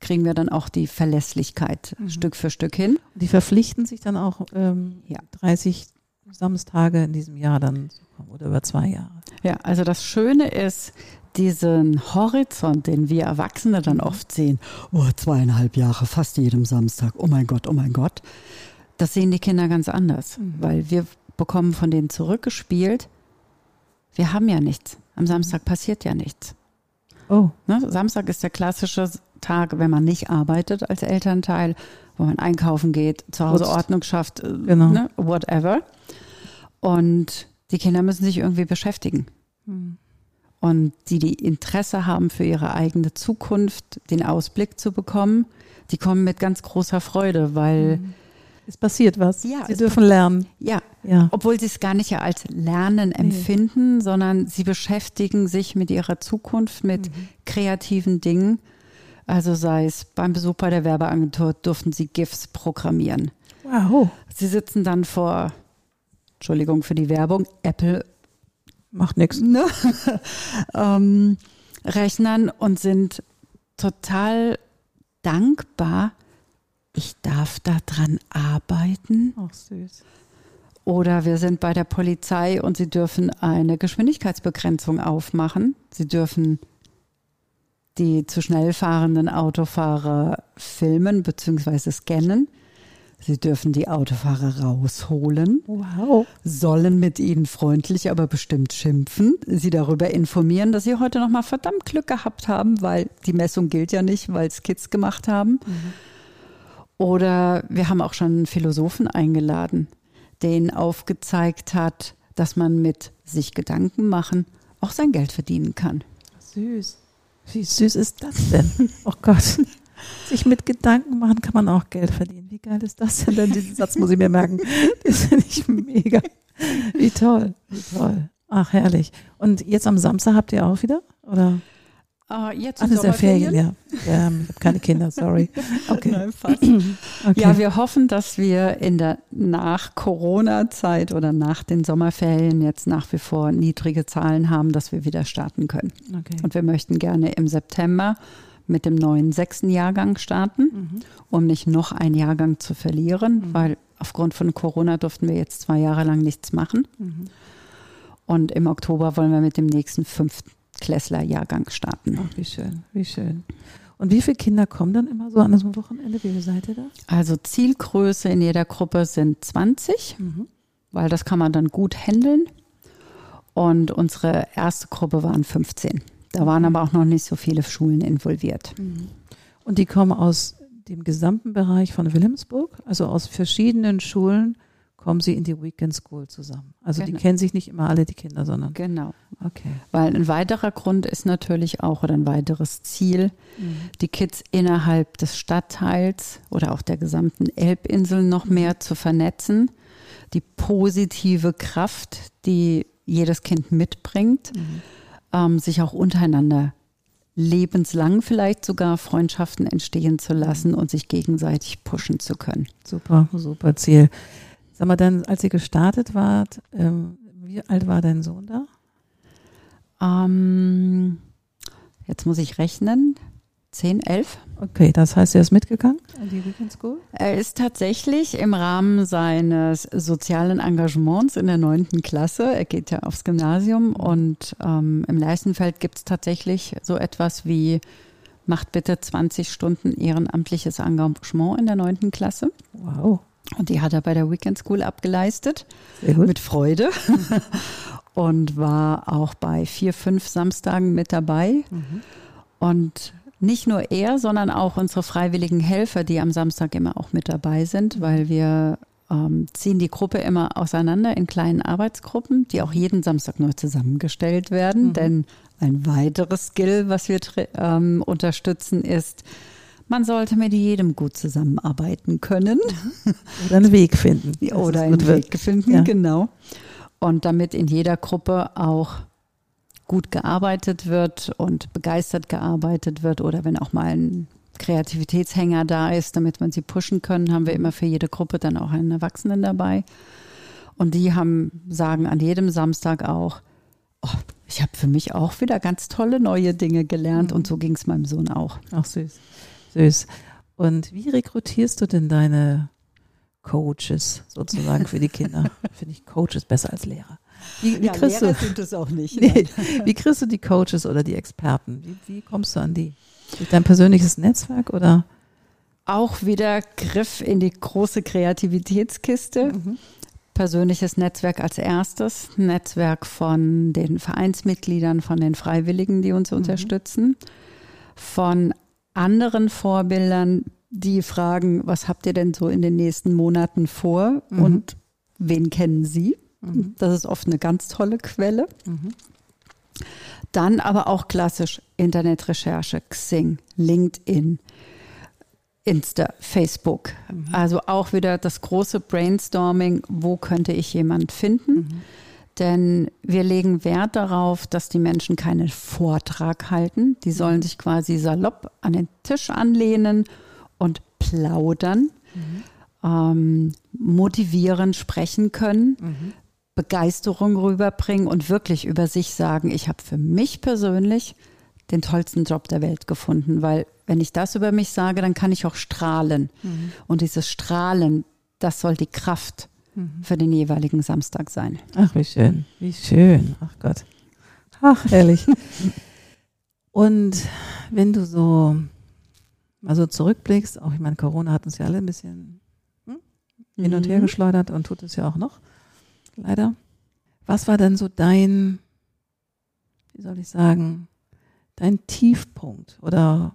Speaker 1: kriegen wir dann auch die Verlässlichkeit mhm. Stück für Stück hin.
Speaker 2: Die verpflichten sich dann auch ähm, ja. 30 Samstage in diesem Jahr dann oder über zwei Jahre.
Speaker 1: Ja, also das Schöne ist, diesen Horizont, den wir Erwachsene dann mhm. oft sehen, oh, zweieinhalb Jahre, fast jedem Samstag, oh mein Gott, oh mein Gott, das sehen die Kinder ganz anders, mhm. weil wir bekommen von denen zurückgespielt, wir haben ja nichts. Am Samstag passiert ja nichts.
Speaker 2: Oh.
Speaker 1: Ne? Samstag ist der klassische Tag, wenn man nicht arbeitet als Elternteil, wo man einkaufen geht, zu Hause Putzt. Ordnung schafft, äh, genau. ne? whatever. Und die Kinder müssen sich irgendwie beschäftigen. Mhm. Und die, die Interesse haben für ihre eigene Zukunft, den Ausblick zu bekommen, die kommen mit ganz großer Freude, weil mhm
Speaker 2: es passiert was. Ja, sie dürfen lernen.
Speaker 1: Ja, ja. Obwohl sie es gar nicht als Lernen empfinden, nee. sondern sie beschäftigen sich mit ihrer Zukunft, mit mhm. kreativen Dingen. Also sei es beim Besuch bei der Werbeagentur durften sie GIFs programmieren.
Speaker 2: Wow.
Speaker 1: Sie sitzen dann vor, Entschuldigung für die Werbung, Apple
Speaker 2: macht nichts. Ne? [LAUGHS]
Speaker 1: ähm, Rechnern und sind total dankbar, ich darf da dran arbeiten.
Speaker 2: Ach, süß.
Speaker 1: Oder wir sind bei der Polizei und sie dürfen eine Geschwindigkeitsbegrenzung aufmachen. Sie dürfen die zu schnell fahrenden Autofahrer filmen bzw. scannen. Sie dürfen die Autofahrer rausholen.
Speaker 2: Wow.
Speaker 1: Sollen mit ihnen freundlich, aber bestimmt schimpfen. Sie darüber informieren, dass sie heute nochmal verdammt Glück gehabt haben, weil die Messung gilt ja nicht, weil es Kids gemacht haben. Mhm. Oder wir haben auch schon einen Philosophen eingeladen, der ihnen aufgezeigt hat, dass man mit sich Gedanken machen auch sein Geld verdienen kann.
Speaker 2: Süß. Wie süß ist das denn? [LAUGHS] Oh Gott. Sich mit Gedanken machen kann man auch Geld verdienen. Wie geil ist das denn? Diesen Satz muss ich mir merken. Das finde ich mega. Wie toll. Wie toll. Ach, herrlich. Und jetzt am Samstag habt ihr auch wieder? Oder?
Speaker 1: Äh, jetzt
Speaker 2: ist ja Ferien, ja. ja. Ich habe keine Kinder, sorry. [LAUGHS] Okay.
Speaker 1: Nein, [CLEARS THROAT] fast. okay. Ja, wir hoffen, dass wir in der Nach-Corona-Zeit oder nach den Sommerferien jetzt nach wie vor niedrige Zahlen haben, dass wir wieder starten können. Okay. Und wir möchten gerne im September mit dem neuen sechsten Jahrgang starten, mhm. um nicht noch einen Jahrgang zu verlieren, mhm. weil aufgrund von Corona durften wir jetzt zwei Jahre lang nichts machen. Mhm. Und im Oktober wollen wir mit dem nächsten fünften Klässler-Jahrgang starten.
Speaker 2: Ach, wie schön, wie schön. Und wie viele Kinder kommen dann immer so an so einem Wochenende? Wie viel seid ihr da?
Speaker 1: Also Zielgröße in jeder Gruppe sind 20, mhm. weil das kann man dann gut handeln. Und unsere erste Gruppe waren 15. Da waren aber auch noch nicht so viele Schulen involviert. Mhm.
Speaker 2: Und die kommen aus dem gesamten Bereich von Wilhelmsburg, also aus verschiedenen Schulen kommen sie in die Weekend School zusammen. Also genau. die kennen sich nicht immer alle, die Kinder, sondern.
Speaker 1: Genau. Okay. Weil ein weiterer Grund ist natürlich auch oder ein weiteres Ziel, mhm. die Kids innerhalb des Stadtteils oder auch der gesamten Elbinsel noch mhm. mehr zu vernetzen. Die positive Kraft, die jedes Kind mitbringt, mhm. ähm, sich auch untereinander lebenslang vielleicht sogar Freundschaften entstehen zu lassen mhm. und sich gegenseitig pushen zu können.
Speaker 2: Super, super Ziel. Sag mal, dann, als ihr gestartet wart, ähm, wie alt war dein Sohn da?
Speaker 1: Ähm, jetzt muss ich rechnen. 10, 11.
Speaker 2: Okay, das heißt, er ist mitgegangen an die Weekend School?
Speaker 1: Er ist tatsächlich im Rahmen seines sozialen Engagements in der neunten Klasse, er geht ja aufs Gymnasium und ähm, im Leistenfeld gibt es tatsächlich so etwas wie, macht bitte 20 Stunden ehrenamtliches Engagement in der neunten Klasse.
Speaker 2: Wow.
Speaker 1: Und die hat er bei der Weekend School abgeleistet. Mit Freude. [LAUGHS] und war auch bei vier, fünf Samstagen mit dabei. Mhm. Und nicht nur er, sondern auch unsere freiwilligen Helfer, die am Samstag immer auch mit dabei sind, weil wir ähm, ziehen die Gruppe immer auseinander in kleinen Arbeitsgruppen, die auch jeden Samstag neu zusammengestellt werden. Mhm. Denn ein weiteres Skill, was wir ähm, unterstützen, ist, man sollte mit jedem gut zusammenarbeiten können. [LAUGHS]
Speaker 2: Oder einen Weg finden.
Speaker 1: Oder einen Weg finden, ja. genau. Und damit in jeder Gruppe auch gut gearbeitet wird und begeistert gearbeitet wird oder wenn auch mal ein Kreativitätshänger da ist, damit man sie pushen können, haben wir immer für jede Gruppe dann auch einen Erwachsenen dabei. Und die haben, sagen an jedem Samstag auch, oh, ich habe für mich auch wieder ganz tolle neue Dinge gelernt mhm. und so ging es meinem Sohn auch.
Speaker 2: Ach süß. Süß. Und wie rekrutierst du denn deine Coaches sozusagen für die Kinder? [LAUGHS] Finde ich Coaches besser als Lehrer.
Speaker 1: Wie, wie ja, kriegst Lehrer du, sind es auch nicht. [LAUGHS]
Speaker 2: Nee, wie kriegst du die Coaches oder die Experten? Wie, wie kommst du an die? Durch dein persönliches Netzwerk oder?
Speaker 1: Auch wieder Griff in die große Kreativitätskiste. Mhm. Persönliches Netzwerk als erstes, Netzwerk von den Vereinsmitgliedern, von den Freiwilligen, die uns mhm. unterstützen, von anderen Vorbildern, die fragen, was habt ihr denn so in den nächsten Monaten vor mhm. und wen kennen Sie? Mhm. Das ist oft eine ganz tolle Quelle. Mhm. Dann aber auch klassisch Internetrecherche, Xing, LinkedIn, Insta, Facebook. Mhm. Also auch wieder das große Brainstorming, wo könnte ich jemand finden? Denn wir legen Wert darauf, dass die Menschen keinen Vortrag halten. Die sollen sich quasi salopp an den Tisch anlehnen und plaudern, mhm. ähm, motivieren, sprechen können, mhm. Begeisterung rüberbringen und wirklich über sich sagen, ich habe für mich persönlich den tollsten Job der Welt gefunden, weil wenn ich das über mich sage, dann kann ich auch strahlen. Mhm. Und dieses Strahlen, das soll die Kraft Mhm. für den jeweiligen Samstag sein.
Speaker 2: Ach, wie schön, wie schön. Ach Gott. Ach, herrlich. [LAUGHS] Und wenn du so also zurückblickst, auch ich meine, Corona hat uns ja alle ein bisschen hm, hin und her mhm. geschleudert und tut es ja auch noch, leider. Was war denn so dein, wie soll ich sagen, dein Tiefpunkt oder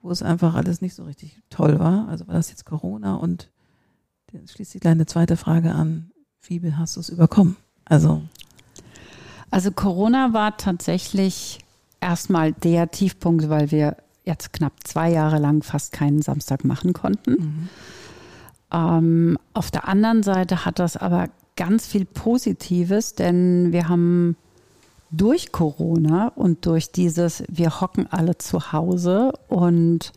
Speaker 2: wo es einfach alles nicht so richtig toll war? Also war das jetzt Corona und schließt sich gleich eine zweite Frage an. Wie hast du es überkommen? Also.
Speaker 1: Also Corona war tatsächlich erstmal der Tiefpunkt, weil wir jetzt knapp zwei Jahre lang fast keinen Samstag machen konnten. Mhm. Ähm, auf der anderen Seite hat das aber ganz viel Positives, denn wir haben durch Corona und durch dieses, wir hocken alle zu Hause und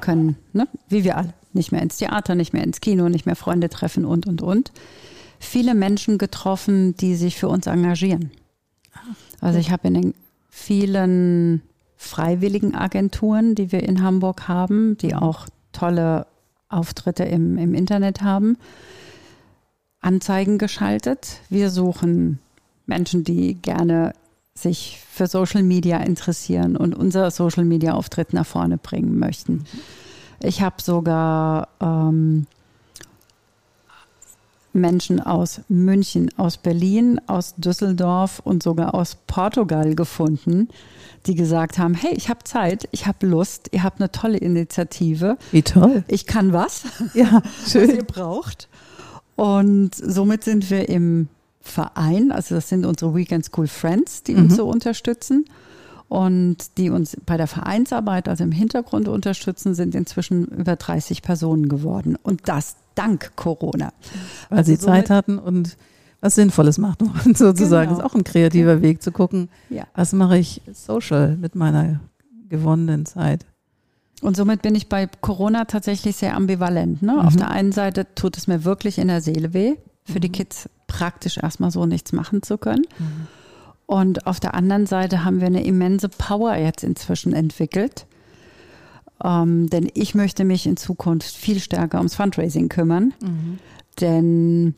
Speaker 1: können, ne, wie wir alle, nicht mehr ins Theater, nicht mehr ins Kino, nicht mehr Freunde treffen und, und, und, viele Menschen getroffen, die sich für uns engagieren. Also ich habe in den vielen freiwilligen Agenturen, die wir in Hamburg haben, die auch tolle Auftritte im, im Internet haben, Anzeigen geschaltet. Wir suchen Menschen, die gerne sich für Social Media interessieren und unser Social Media Auftritt nach vorne bringen möchten. Ich habe sogar ähm, Menschen aus München, aus Berlin, aus Düsseldorf und sogar aus Portugal gefunden, die gesagt haben, hey, ich habe Zeit, ich habe Lust, ihr habt eine tolle Initiative.
Speaker 2: Wie toll.
Speaker 1: Ich kann was, [LAUGHS]
Speaker 2: ja, schön.
Speaker 1: was ihr braucht. Und somit sind wir im Verein, also das sind unsere Weekend School Friends, die mhm. uns so unterstützen und die uns bei der Vereinsarbeit, also im Hintergrund unterstützen, sind inzwischen über 30 Personen geworden. Und das dank Corona.
Speaker 2: Weil also sie Zeit hatten und was Sinnvolles machen wollen, [LAUGHS] sozusagen. Genau. ist auch ein kreativer genau. Weg zu gucken, ja. was mache ich social mit meiner gewonnenen Zeit.
Speaker 1: Und somit bin ich bei Corona tatsächlich sehr ambivalent. Ne? Mhm. Auf der einen Seite tut es mir wirklich in der Seele weh, für mhm. die Kids praktisch erstmal so nichts machen zu können. Mhm. Und auf der anderen Seite haben wir eine immense Power jetzt inzwischen entwickelt. Ähm, denn ich möchte mich in Zukunft viel stärker ums Fundraising kümmern. Mhm. Denn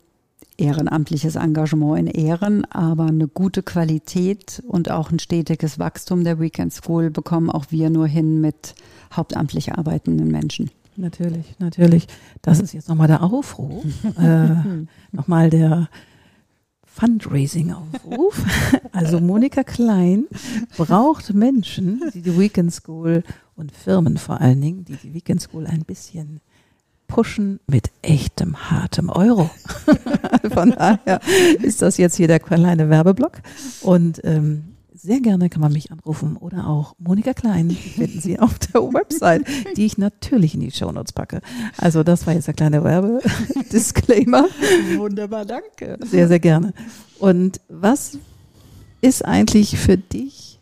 Speaker 1: ehrenamtliches Engagement in Ehren, aber eine gute Qualität und auch ein stetiges Wachstum der Weekend School bekommen auch wir nur hin mit hauptamtlich arbeitenden Menschen.
Speaker 2: Natürlich, natürlich. Das ist jetzt nochmal der Aufruf, [LAUGHS] äh, nochmal der Fundraising-Aufruf. [LAUGHS] Also Monika Klein braucht Menschen, die die Weekend School und Firmen vor allen Dingen, die die Weekend School ein bisschen pushen mit echtem hartem Euro. [LAUGHS] Von daher ist das jetzt hier der kleine Werbeblock. Und ähm, sehr gerne kann man mich anrufen oder auch Monika Klein finden Sie auf der [LAUGHS] Website, die ich natürlich in die Shownotes packe. Also das war jetzt der kleine Werbedisclaimer. [LAUGHS]
Speaker 1: Wunderbar, danke.
Speaker 2: Sehr, sehr gerne. Und was ist eigentlich für dich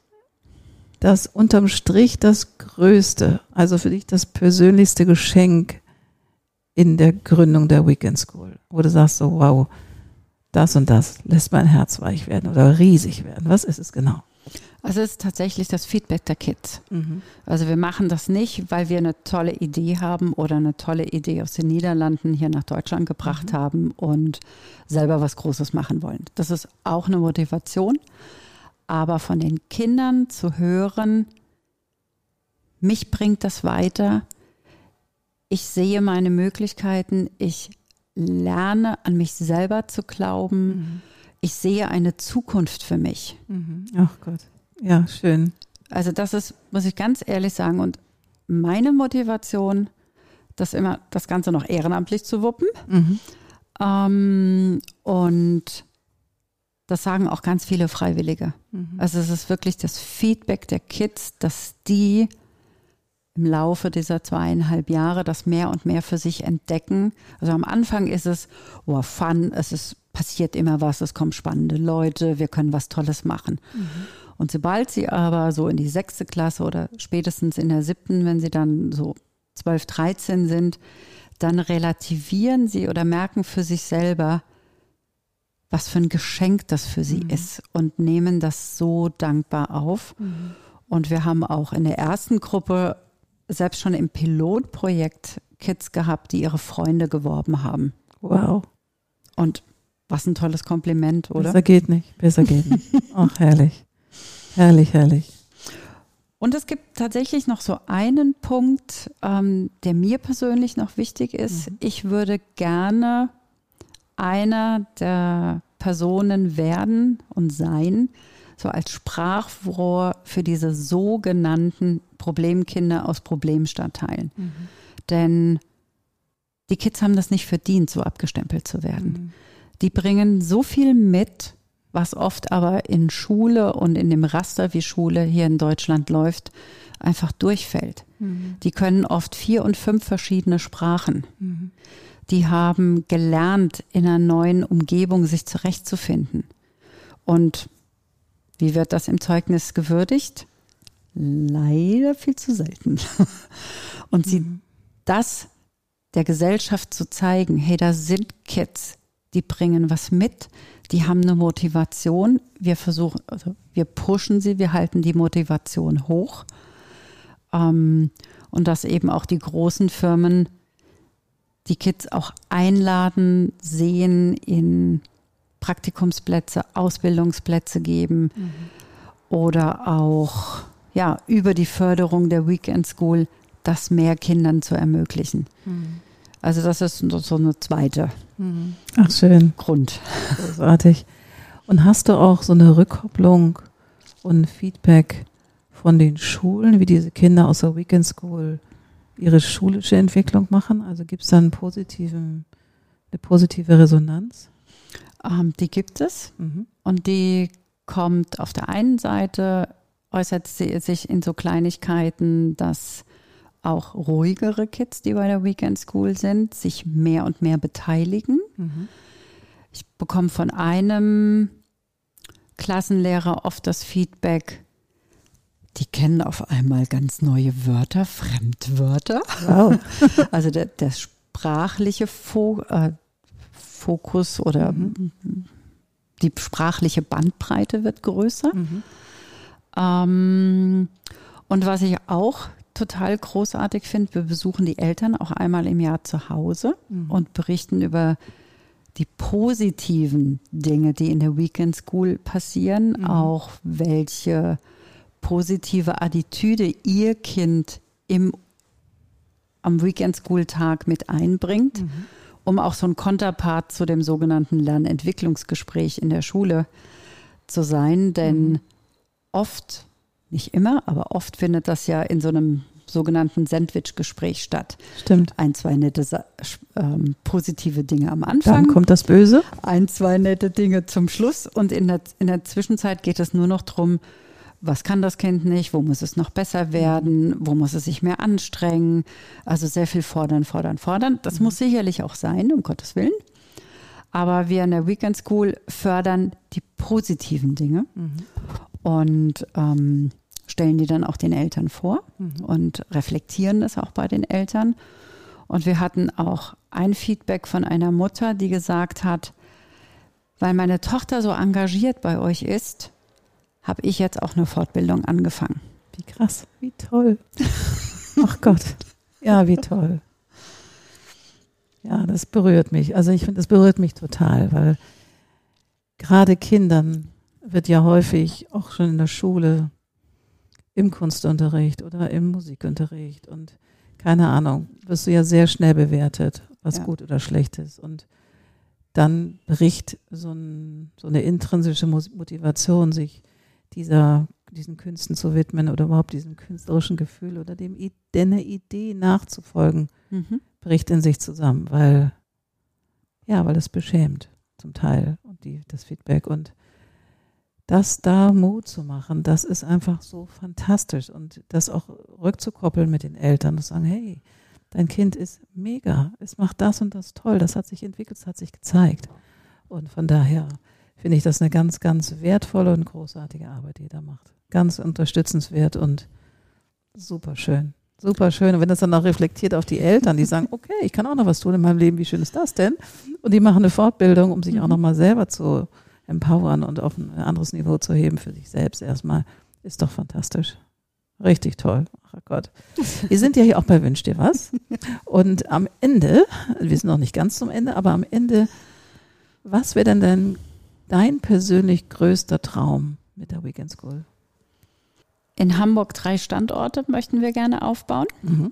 Speaker 2: das unterm Strich das Größte, also für dich das persönlichste Geschenk in der Gründung der Weekend School, wo du sagst so, wow, das und das lässt mein Herz weich werden oder riesig werden. Was ist es genau?
Speaker 1: Also es ist tatsächlich das Feedback der Kids. Mhm. Also wir machen das nicht, weil wir eine tolle Idee haben oder eine tolle Idee aus den Niederlanden hier nach Deutschland gebracht mhm. haben und selber was Großes machen wollen. Das ist auch eine Motivation. Aber von den Kindern zu hören, mich bringt das weiter. Ich sehe meine Möglichkeiten. Ich lerne an mich selber zu glauben. Mhm ich sehe eine Zukunft für mich.
Speaker 2: Mhm. Ach Gott. Ja, schön.
Speaker 1: Also das ist, muss ich ganz ehrlich sagen, und meine Motivation, das immer das Ganze noch ehrenamtlich zu wuppen. Mhm. Ähm, und das sagen auch ganz viele Freiwillige. Mhm. Also es ist wirklich das Feedback der Kids, dass die im Laufe dieser zweieinhalb Jahre das mehr und mehr für sich entdecken. Also am Anfang ist es, oh, Fun, es ist passiert immer was, es kommen spannende Leute, wir können was Tolles machen. Mhm. Und sobald sie aber so in die sechste Klasse oder spätestens in der siebten, wenn sie dann so zwölf, dreizehn sind, dann relativieren sie oder merken für sich selber, was für ein Geschenk das für sie mhm. ist und nehmen das so dankbar auf. Mhm. Und wir haben auch in der ersten Gruppe selbst schon im Pilotprojekt Kids gehabt, die ihre Freunde geworben haben.
Speaker 2: Wow.
Speaker 1: Und was ein tolles Kompliment, oder?
Speaker 2: Besser geht nicht, besser geht nicht. [LAUGHS] Ach, herrlich. Herrlich, herrlich.
Speaker 1: Und es gibt tatsächlich noch so einen Punkt, ähm, der mir persönlich noch wichtig ist. Mhm. Ich würde gerne einer der Personen werden und sein, so als Sprachrohr für diese sogenannten Problemkinder aus Problemstadtteilen. Mhm. Denn die Kids haben das nicht verdient, so abgestempelt zu werden. Mhm die bringen so viel mit, was oft aber in Schule und in dem Raster, wie Schule hier in Deutschland läuft, einfach durchfällt. Mhm. Die können oft vier und fünf verschiedene Sprachen. Mhm. die haben gelernt, in einer neuen Umgebung sich zurechtzufinden. Und wie wird das im Zeugnis gewürdigt? Leider viel zu selten. [LAUGHS] Und sie mhm. das der Gesellschaft zu zeigen, hey, da sind Kids, die bringen was mit, die haben eine Motivation. Wir versuchen, also wir pushen sie, wir halten die Motivation hoch. Ähm, und dass eben auch die großen Firmen die Kids auch einladen, sehen, in Praktikumsplätze, Ausbildungsplätze geben mhm. oder auch ja, über die Förderung der Weekend School das mehr Kindern zu ermöglichen. Mhm. Also das ist so eine zweite
Speaker 2: mhm. Ach, schön.
Speaker 1: Grund.
Speaker 2: Großartig. Und hast du auch so eine Rückkopplung und Feedback von den Schulen, wie diese Kinder aus der Weekend School ihre schulische Entwicklung machen? Also gibt es da einen positiven, eine positive Resonanz?
Speaker 1: Ähm, die gibt es. Mhm. Und die kommt auf der einen Seite, äußert sie sich in so Kleinigkeiten, dass auch ruhigere Kids, die bei der Weekend School sind, sich mehr und mehr beteiligen. Mhm. Ich bekomme von einem Klassenlehrer oft das Feedback, die kennen auf einmal ganz neue Wörter, Fremdwörter. Wow. [LAUGHS] also der, der sprachliche Fo äh, Fokus oder mhm. die sprachliche Bandbreite wird größer. Mhm. Ähm, und was ich auch total großartig finde, wir besuchen die Eltern auch einmal im Jahr zu Hause mhm. und berichten über die positiven Dinge, die in der Weekend School passieren, mhm. auch welche positive Attitüde ihr Kind im, am Weekend School Tag mit einbringt, mhm. Um auch so ein Konterpart zu dem sogenannten Lernentwicklungsgespräch in der Schule zu sein. Denn mhm. oft, nicht immer, aber oft findet das ja in so einem sogenannten Sandwich-Gespräch statt.
Speaker 2: Stimmt.
Speaker 1: Ein, zwei nette ähm, positive Dinge am Anfang.
Speaker 2: Dann kommt das Böse.
Speaker 1: Ein, zwei nette Dinge zum Schluss. Und in der, in der Zwischenzeit geht es nur noch darum, was kann das Kind nicht, wo muss es noch besser werden, wo muss es sich mehr anstrengen. Also sehr viel fordern, fordern, fordern. Das mhm. muss sicherlich auch sein, um Gottes Willen. Aber wir in der Weekend School fördern die positiven Dinge mhm. und ähm, stellen die dann auch den Eltern vor mhm. und reflektieren das auch bei den Eltern. Und wir hatten auch ein Feedback von einer Mutter, die gesagt hat, weil meine Tochter so engagiert bei euch ist, habe ich jetzt auch eine Fortbildung angefangen.
Speaker 2: Wie krass, wie toll. [LAUGHS] Ach Gott. Ja, wie toll. Ja, das berührt mich. Also ich finde, das berührt mich total, weil gerade Kindern wird ja häufig auch schon in der Schule im Kunstunterricht oder im Musikunterricht und keine Ahnung, wirst du ja sehr schnell bewertet, was ja. gut oder schlecht ist. Und dann bricht so, ein, so eine intrinsische Motivation, sich dieser, diesen Künsten zu widmen oder überhaupt diesem künstlerischen Gefühl oder dem der Idee nachzufolgen, mhm. bricht in sich zusammen, weil ja, weil es beschämt zum Teil und die, das Feedback und das da Mut zu machen, das ist einfach so fantastisch und das auch rückzukoppeln mit den Eltern und sagen, hey, dein Kind ist mega, es macht das und das toll, das hat sich entwickelt, das hat sich gezeigt. Und von daher finde ich das eine ganz, ganz wertvolle und großartige Arbeit, die ihr da macht. Ganz unterstützenswert und super schön. Super schön. Und wenn das dann auch reflektiert auf die Eltern, die sagen, [LAUGHS] okay, ich kann auch noch was tun in meinem Leben, wie schön ist das denn? Und die machen eine Fortbildung, um sich auch mhm. nochmal selber zu empowern und auf ein anderes Niveau zu heben für sich selbst erstmal, ist doch fantastisch. Richtig toll. Ach Gott. Wir sind ja hier auch bei Wünsch dir was. Und am Ende, wir sind noch nicht ganz zum Ende, aber am Ende, was wäre denn dein dein persönlich größter Traum mit der Weekend School?
Speaker 1: In Hamburg drei Standorte möchten wir gerne aufbauen. Mhm.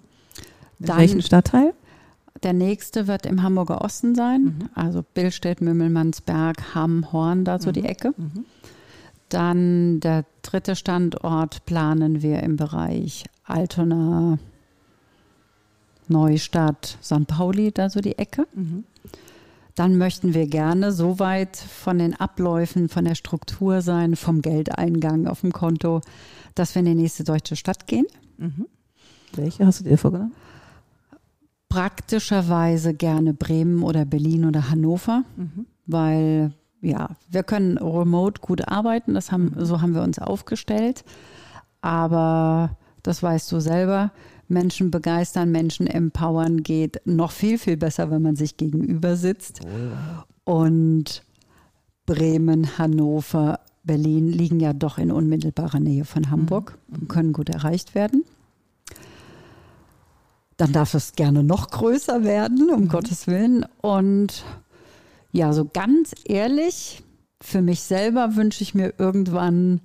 Speaker 2: In Dann, welchen Stadtteil?
Speaker 1: Der nächste wird im Hamburger Osten sein, mhm. also Billstedt, Mümmelmannsberg, Hamm, Horn, da so mhm. die Ecke. Mhm. Dann der dritte Standort planen wir im Bereich Altona, Neustadt, St. Pauli, da so die Ecke. Mhm dann möchten wir gerne so weit von den Abläufen, von der Struktur sein, vom Geldeingang auf dem Konto, dass wir in die nächste deutsche Stadt gehen. Mhm.
Speaker 2: Welche hast du dir vorgenommen?
Speaker 1: praktischerweise gerne Bremen oder Berlin oder Hannover, mhm. weil ja, wir können remote gut arbeiten, das haben, so haben wir uns aufgestellt. Aber das weißt du selber, Menschen begeistern, Menschen empowern geht noch viel, viel besser, wenn man sich gegenüber sitzt. Oh. Und Bremen, Hannover, Berlin liegen ja doch in unmittelbarer Nähe von Hamburg mhm. und können gut erreicht werden. Dann darf es gerne noch größer werden, um mhm. Gottes Willen. Und ja, so ganz ehrlich, für mich selber wünsche ich mir irgendwann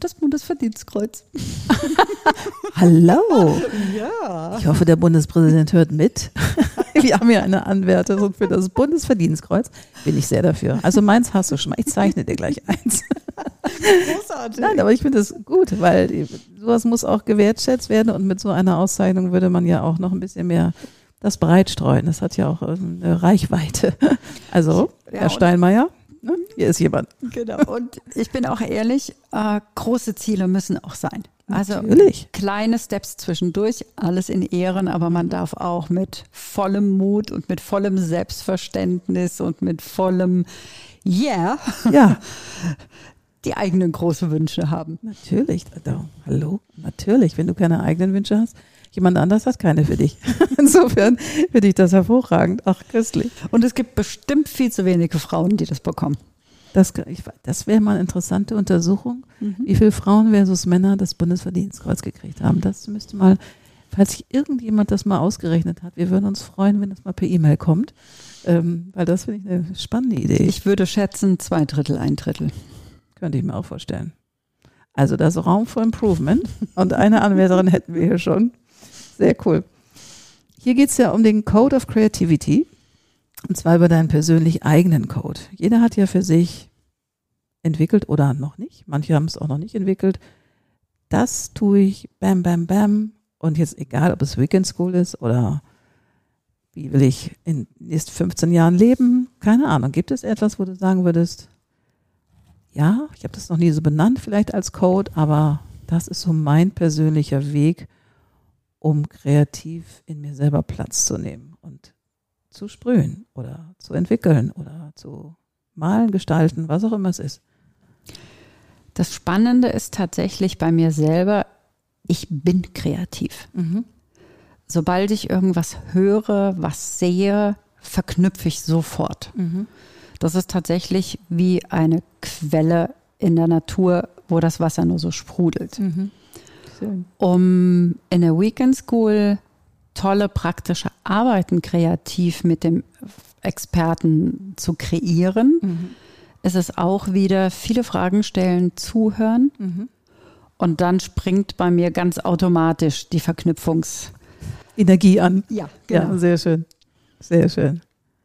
Speaker 1: das Bundesverdienstkreuz. [LAUGHS]
Speaker 2: Hallo.
Speaker 1: Ja.
Speaker 2: Ich hoffe, der Bundespräsident hört mit. [LAUGHS] Wir haben ja eine Anwärterin für das Bundesverdienstkreuz. Bin ich sehr dafür. Also meins hast du schon mal. Ich zeichne dir gleich eins. Großartig. Nein, aber ich finde es gut, weil sowas muss auch gewertschätzt werden und mit so einer Auszeichnung würde man ja auch noch ein bisschen mehr das breitstreuen. Das hat ja auch eine Reichweite. Also, ja, Herr Steinmeier, ne? hier ist jemand.
Speaker 1: Genau. Und ich bin auch ehrlich, äh, große Ziele müssen auch sein. Also
Speaker 2: Natürlich.
Speaker 1: kleine Steps zwischendurch, alles in Ehren, aber man darf auch mit vollem Mut und mit vollem Selbstverständnis und mit vollem Yeah
Speaker 2: ja. [LAUGHS]
Speaker 1: die eigenen großen Wünsche haben.
Speaker 2: Natürlich. Hallo, natürlich. Wenn du keine eigenen Wünsche hast, Jemand anders hat keine für dich. [LAUGHS] Insofern finde ich das hervorragend. Ach, köstlich.
Speaker 1: Und es gibt bestimmt viel zu wenige Frauen, die das bekommen.
Speaker 2: Das, das wäre mal eine interessante Untersuchung, mhm. wie viele Frauen versus Männer das Bundesverdienstkreuz gekriegt haben. Das müsste mal, falls sich irgendjemand das mal ausgerechnet hat, wir würden uns freuen, wenn das mal per E-Mail kommt, ähm, weil das finde ich eine spannende Idee.
Speaker 1: Ich würde schätzen, zwei Drittel, ein Drittel.
Speaker 2: Könnte ich mir auch vorstellen. Also das Raum for Improvement und eine Anwärterin hätten wir hier schon. Sehr cool. Hier geht es ja um den Code of Creativity. Und zwar über deinen persönlich eigenen Code. Jeder hat ja für sich entwickelt oder noch nicht. Manche haben es auch noch nicht entwickelt. Das tue ich, bam, bam, bam. Und jetzt egal, ob es Weekend School ist oder wie will ich in den nächsten 15 Jahren leben? Keine Ahnung. Gibt es etwas, wo du sagen würdest, ja, ich habe das noch nie so benannt, vielleicht als Code, aber das ist so mein persönlicher Weg, um kreativ in mir selber Platz zu nehmen und zu sprühen oder zu entwickeln oder zu malen, gestalten, was auch immer es ist.
Speaker 1: Das Spannende ist tatsächlich bei mir selber, ich bin kreativ. Mhm. Sobald ich irgendwas höre, was sehe, verknüpfe ich sofort. Mhm. Das ist tatsächlich wie eine Quelle in der Natur, wo das Wasser nur so sprudelt. Mhm. Schön. um in der Weekend School tolle praktische Arbeiten kreativ mit dem Experten zu kreieren, mhm. ist es auch wieder viele Fragen stellen, zuhören mhm. und dann springt bei mir ganz automatisch die Verknüpfungsenergie an.
Speaker 2: Ja, genau. Ja, sehr schön. Sehr schön.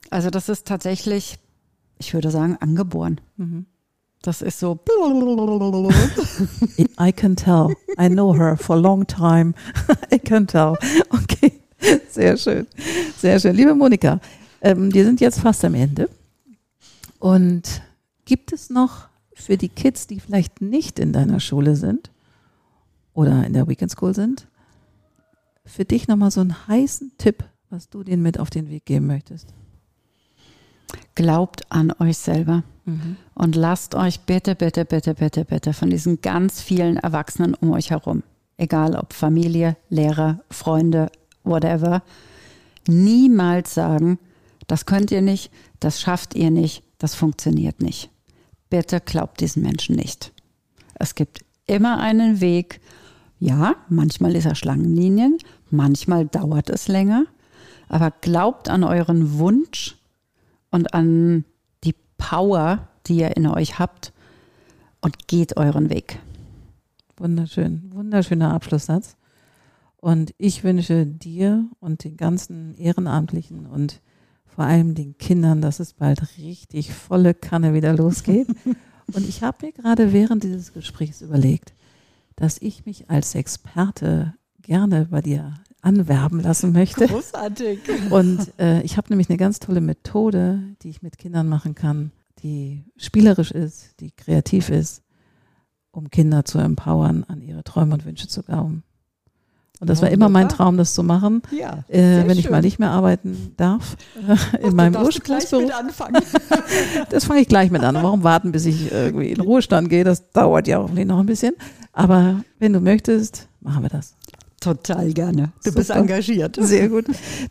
Speaker 1: Also das ist tatsächlich, ich würde sagen, angeboren. Mhm. Das ist so. [LAUGHS]
Speaker 2: I can tell. I know her for a long time. [LAUGHS] I can tell. [LAUGHS] Okay, sehr schön. Sehr schön. Liebe Monika, ähm, wir sind jetzt fast am Ende. Und gibt es noch für die Kids, die vielleicht nicht in deiner Schule sind oder in der Weekend School sind, für dich nochmal so einen heißen Tipp, was du denen mit auf den Weg geben möchtest?
Speaker 1: Glaubt an euch selber mhm. und lasst euch bitte, bitte, bitte, bitte, bitte von diesen ganz vielen Erwachsenen um euch herum, egal ob Familie, Lehrer, Freunde, whatever, niemals sagen, das könnt ihr nicht, das schafft ihr nicht, das funktioniert nicht. Bitte glaubt diesen Menschen nicht. Es gibt immer einen Weg. Ja, manchmal ist er Schlangenlinien, manchmal dauert es länger, aber glaubt an euren Wunsch, und an die Power, die ihr in euch habt und geht euren Weg.
Speaker 2: Wunderschön, wunderschöner Abschlusssatz. Und ich wünsche dir und den ganzen Ehrenamtlichen und vor allem den Kindern, dass es bald richtig volle Kanne wieder losgeht. [LAUGHS] und ich habe mir gerade während dieses Gesprächs überlegt, dass ich mich als Experte gerne bei dir anwerben lassen möchte.
Speaker 1: Großartig.
Speaker 2: Und äh, ich habe nämlich eine ganz tolle Methode, die ich mit Kindern machen kann, die spielerisch ist, die kreativ ist, um Kinder zu empowern, an ihre Träume und Wünsche zu glauben. Und das war immer mein Traum, das zu machen,
Speaker 1: Ja,
Speaker 2: äh, wenn ich
Speaker 1: schön.
Speaker 2: mal nicht mehr arbeiten darf äh, in
Speaker 1: Ach,
Speaker 2: meinem Ursprungsberuf. [LAUGHS] Das fange ich gleich mit an. Warum warten, bis ich irgendwie in Ruhestand gehe? Das dauert ja hoffentlich noch ein bisschen. Aber wenn du möchtest, machen wir das.
Speaker 1: Total gerne. Du bist
Speaker 2: Super.
Speaker 1: engagiert.
Speaker 2: Sehr gut.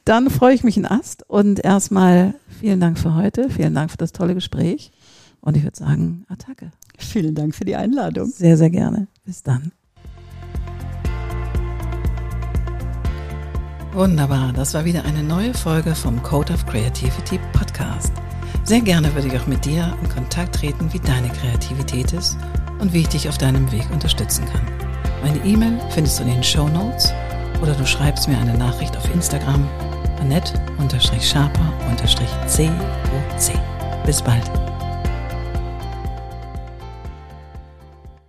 Speaker 2: Dann freue ich mich in Ast und erstmal vielen Dank für heute. Vielen Dank für das tolle Gespräch. Und ich würde sagen, Attacke.
Speaker 1: Vielen Dank für die Einladung.
Speaker 2: Sehr, sehr gerne. Bis dann. Wunderbar, das war wieder eine neue Folge vom Code of Creativity Podcast. Sehr gerne würde ich auch mit dir in Kontakt treten, wie deine Kreativität ist und wie ich dich auf deinem Weg unterstützen kann. Meine E-Mail findest du in den Show Notes oder du schreibst mir eine Nachricht auf Instagram annette-sharper-coc. Bis bald.